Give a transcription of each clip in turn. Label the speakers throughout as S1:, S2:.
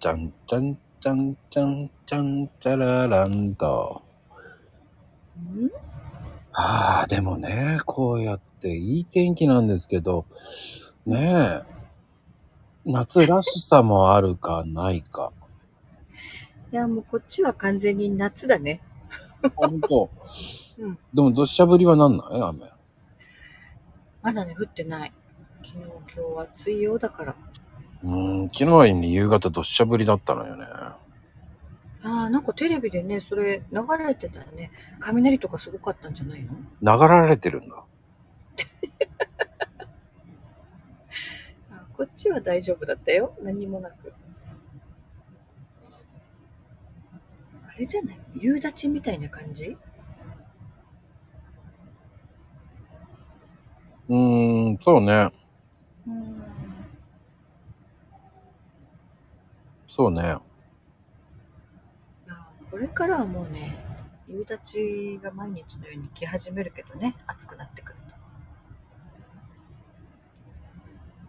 S1: ちゃんちゃんちゃんちゃんちゃんちゃららんと。
S2: うん？
S1: ああ、でもね、こうやっていい天気なんですけど、ねえ、夏らしさもあるかないか。
S2: いや、もうこっちは完全に夏だね。
S1: ほんと。
S2: うん
S1: でも、どっしゃぶりはなんない？雨。
S2: まだね、降ってない。昨日、今日暑いようだから。
S1: うーん、昨日はに夕方どっしゃぶりだったのよね。
S2: ああ、なんかテレビでね、それ流れてたらね、雷とかすごかったんじゃないの？
S1: 流られてるんだ。
S2: あこっちは大丈夫だったよ。何もなく。あれじゃない？夕立ちみたいな感じ？
S1: うーん、そうね。
S2: うん。
S1: そうね。
S2: あこれからはもうね、夕立ちが毎日のように来始めるけどね、暑くなってくる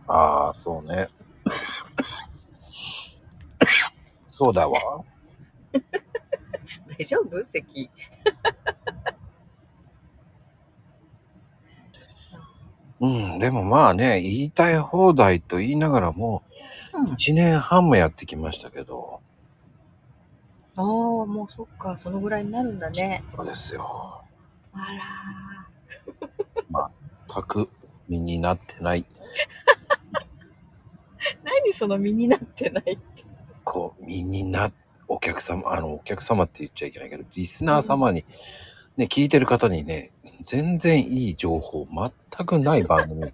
S2: と。
S1: ああ、そうね。そうだわ。
S2: 大丈夫？咳。
S1: うん、でもまあね、言いたい放題と言いながらも、
S2: うん。
S1: 一年半もやってきましたけど、
S2: ああ、もうそっか、そのぐらいになるんだね。
S1: そうですよ。
S2: あ
S1: 全 く身になってない。
S2: ら。何その身になってないって。
S1: こう、身にな、お客様、あの、お客様って言っちゃいけないけど、リスナー様に、ね、聞いてる方にね、全然いい情報、全くない番組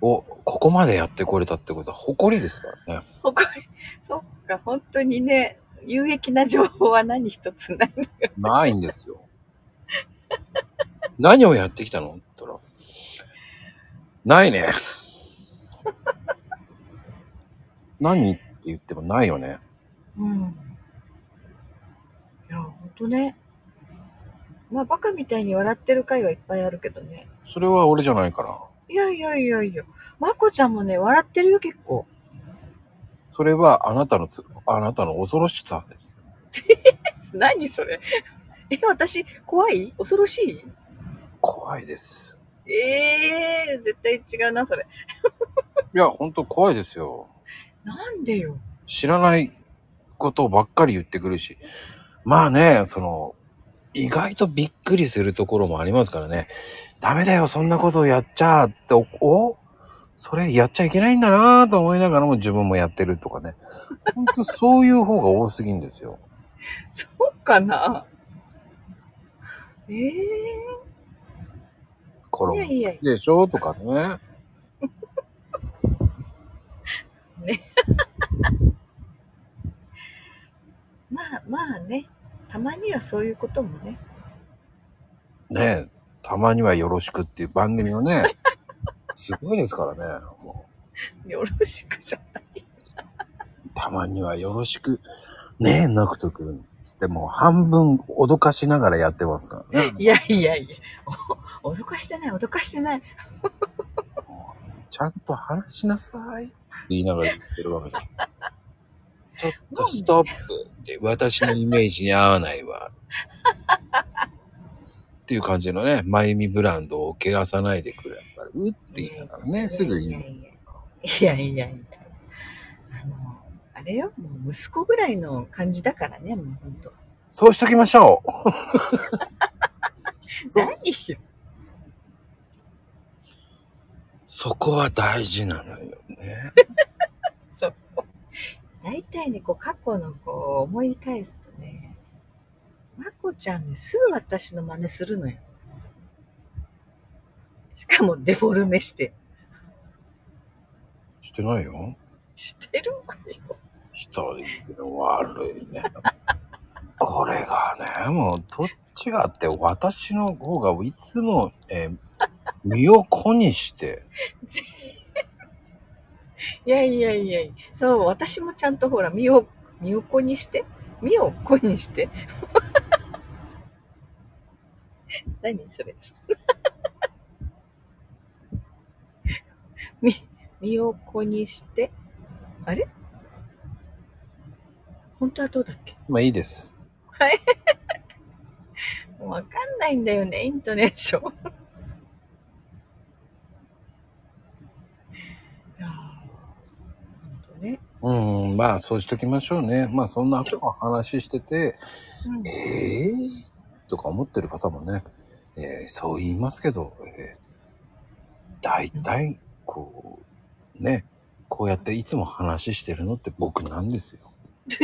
S1: を、ここまでやってこれたってことは誇りですからね。
S2: 誇り、そっか、本当にね、有益な情報は何一つないのよ。
S1: ないんですよ。何をやってきたの？って言ったら、ないね。何って言ってもないよね。
S2: うん。いや、本当ね。まあ、バカみたいに笑ってる回はいっぱいあるけどね。
S1: それは俺じゃないから。
S2: いやいやいやいや。まこちゃんもね、笑ってるよ、結構。
S1: それはあなたのつ、あなたの恐ろしさです。
S2: 何それ？え、私、怖い？恐ろしい？
S1: 怖いです。
S2: ええー、絶対違うな、それ。
S1: いや、本当怖いですよ。
S2: なんでよ。
S1: 知らないことばっかり言ってくるし。まあね、その、意外とびっくりするところもありますからね。ダメだよ、そんなことをやっちゃって、お、おそれやっちゃいけないんだなぁと思いながらも自分もやってるとかね。ほんとそういう方が多すぎんですよ。
S2: そうかなええ
S1: コロン
S2: いやいや
S1: 好きでしょとかね。
S2: まあまあね。たまにはそういうこともね。
S1: ねえ、たまにはよろしくっていう番組をね、すごいですからね。も
S2: よろしくじゃない。
S1: うたまにはよろしく。ねえ、なくとくん。つってもう半分脅かしながらやってますからね。
S2: いやいやいや。お脅かしてない、脅かしてない。
S1: ちゃんと話しなさいって言いながら言ってるわけじゃないですか。ちょっとストップって私のイメージに合わないわ。っていう感じのね、マユミブランドを汚さないでくれ。やっぱりうって言いながらね、すぐ言うんですよ。
S2: いやいやいや。あの、あれよ、もう息子ぐらいの感じだからね、もうほんと。
S1: そうしときましょう。
S2: 何よ。
S1: そこは大事なのよね。
S2: そう。大体ね、こう、過去のこう、思い返すとね、まこちゃんね、すぐ私の真似するのよ。しかもデフォルメして。
S1: してないよ。
S2: してるわよ。
S1: 一人悪いね。これがね、もうどっちがって私の方がいつも、えー身を粉にして、
S2: いやいやいやいやそう、私もちゃんとほら、身を、身を粉にして、身を粉にして。何それ。身、身を粉にして、あれ？本当はどうだっけ？
S1: まあいいです。
S2: もうわかんないんだよね、イントネーション。いやー本当ね。
S1: うん、まあそうしときましょうね。まあそんな話してて、
S2: うん
S1: ええー、とか思ってる方もね、えーそう言いますけど、えー大体、こう、ね、こうやっていつも話してるのって僕なんですよ。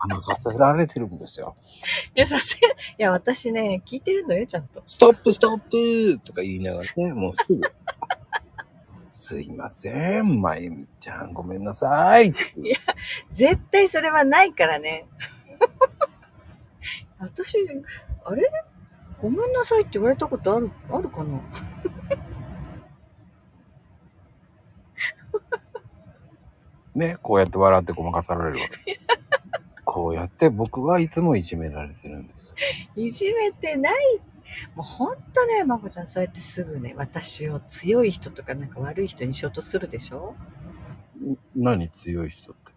S1: 話させられてるんですよ。
S2: いや、させ、いや、私ね、聞いてるのよ、ちゃんと。
S1: ストップストップとか言いながらね、もうすぐ。すいません、まゆみちゃん、ごめんなさいって。
S2: 絶対それはないからね。私、あれ？ごめんなさいって言われたことある、あるかな？
S1: ね、こうやって笑ってごまかされるわけ。こうやって僕はいつもいじめられてるんです。
S2: いじめてない。もうほんとね、まこちゃん、そうやってすぐね、私を強い人とかなんか悪い人にしようとするでしょ？
S1: ん何強い人って？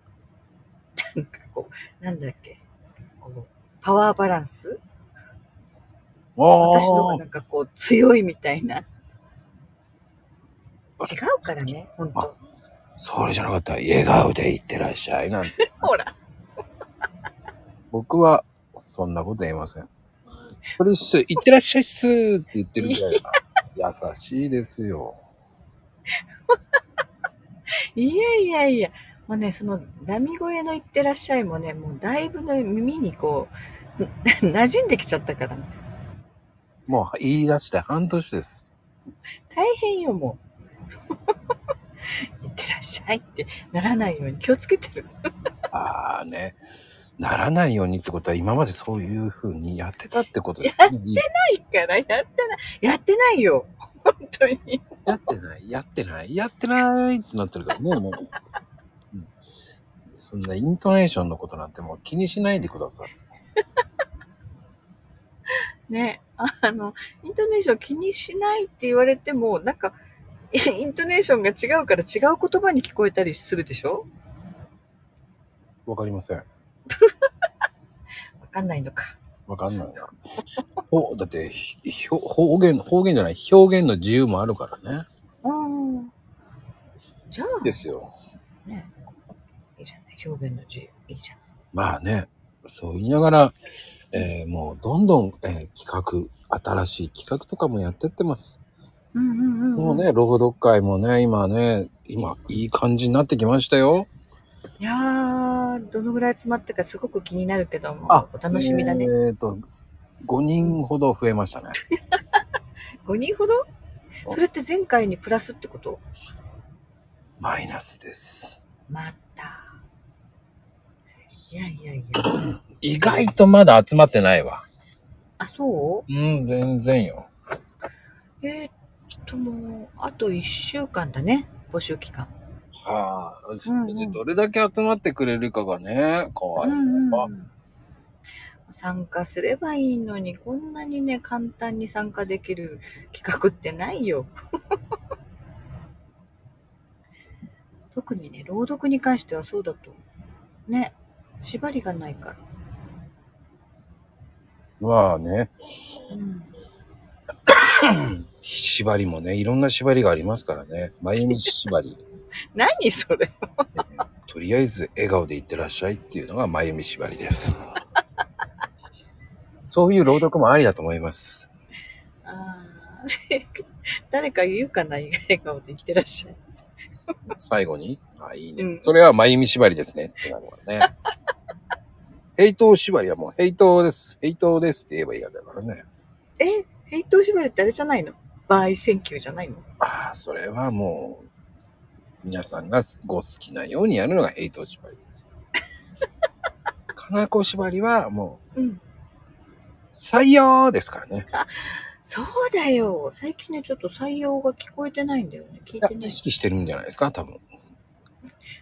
S2: なんかこう、なんだっけ？こう、パワーバランス？私の方がなんかこう、強いみたいな。違うからね、ほんと。
S1: それじゃなかったら笑顔でいってらっしゃいなんて。
S2: ほら。
S1: 僕はそんなこと言いません。ポリス、いってらっしゃいっすって言ってるぐらいな。優しいですよ。
S2: いやいやいや、もうね、その、ダミ声の言ってらっしゃいもね、もうだいぶの耳にこう、馴染んできちゃったからね。
S1: もう言い出して半年です。
S2: 大変よ、もう。いってらっしゃいってならないように気をつけてる。
S1: ああね。ならないようにってことは今までそういう風にやってたってことですね。いい
S2: いいから、やってない。やってないよ。本当に。
S1: やってない、やってない、やってないってなってるからね、もう。うんそんなイントネーションのことなんてもう気にしないでください。
S2: ね、あの、イントネーション気にしないって言われても、なんか、イントネーションが違うから違う言葉に聞こえたりするでしょ？
S1: わかりません。
S2: わかんないのか。
S1: わかんないな。お、だって、ひょ方言、方言じゃない、表現の自由もあるからね。
S2: うん。じゃあ、
S1: ですよ。
S2: ね、いいじゃない。表現の自由。いいじゃない。
S1: まあね、そう言いながら、えーもうどんどん、えー企画、新しい企画とかもやってってます。
S2: うんうんうん、
S1: もうね、朗読会もね、今ね、今、いい感じになってきましたよ。
S2: いやー、どのぐらい集まったかすごく気になるけども、
S1: あ
S2: お楽しみだね。
S1: えっ、と、5人ほど増えましたね。
S2: 5人ほど？それって前回にプラスってこと？
S1: マイナスです。
S2: また。いやいやいや。
S1: 意外とまだ集まってないわ。
S2: あ、そう？
S1: うん、全然よ。
S2: えー、っともう、あと1週間だね。募集期間。
S1: はあ、
S2: うんうん
S1: どれだけ集まってくれるかがね、怖い。
S2: うん
S1: あ
S2: うん参加すればいいのに、こんなにね、簡単に参加できる企画ってないよ。特にね、朗読に関してはそうだと。ね、縛りがないから。
S1: まあね、
S2: うん。
S1: 縛りもね、いろんな縛りがありますからね。まゆみ縛り。
S2: 何それ
S1: えーとりあえず笑顔でいってらっしゃいっていうのがまゆみ縛りです。そういう朗読もありだと思います。
S2: あー 誰か言うかな笑顔で言ってらっしゃい。
S1: 最後に、あ、いいね。
S2: うん
S1: それはまゆみ縛りですね。ってなるからね。ヘイト縛りはもうヘイトです。ヘイトですって言えばいいわけだからね。
S2: え、ヘイト縛りってあれじゃないの？バイセンキューじゃないの？
S1: ああ、それはもう、皆さんがご好きなようにやるのがヘイト縛りですよ。かなこ縛りはもう、
S2: うん。
S1: 採用ですからね。
S2: そうだよ。最近ね、ちょっと採用が聞こえてないんだよね。聞いてない
S1: 意。識してるんじゃないですか、多分。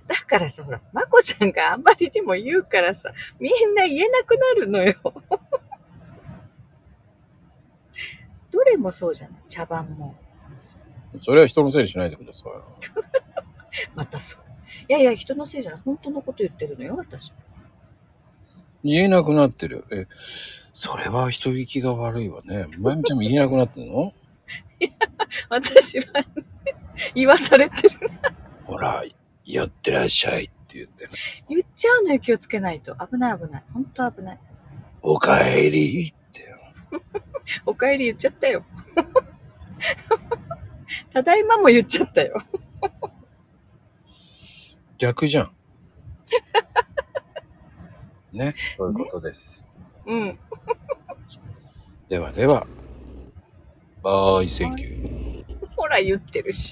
S2: だからさ、ほら、まこちゃんがあんまりにも言うからさ、みんな言えなくなるのよ。どれもそうじゃない？茶番も。
S1: それは人のせいにしないでください。
S2: またそう。いやいや、人のせいじゃない。本当のこと言ってるのよ、私。
S1: 言えなくなってる。え、それは人聞きが悪いわね。まゆみちゃんも言えなくなってんの？
S2: 私は、ね、言わされてる。
S1: ほら、寄ってらっしゃいって言って。
S2: 言っちゃうのよ、気をつけないと。危ない危ない。ほんと危ない。
S1: おかえりって。
S2: お帰り言っちゃったよ。ただいまも言っちゃったよ。
S1: 逆じゃん。ね、そういうことです。
S2: うん。
S1: ではでは、バイセンキュー。
S2: ほら言ってるし。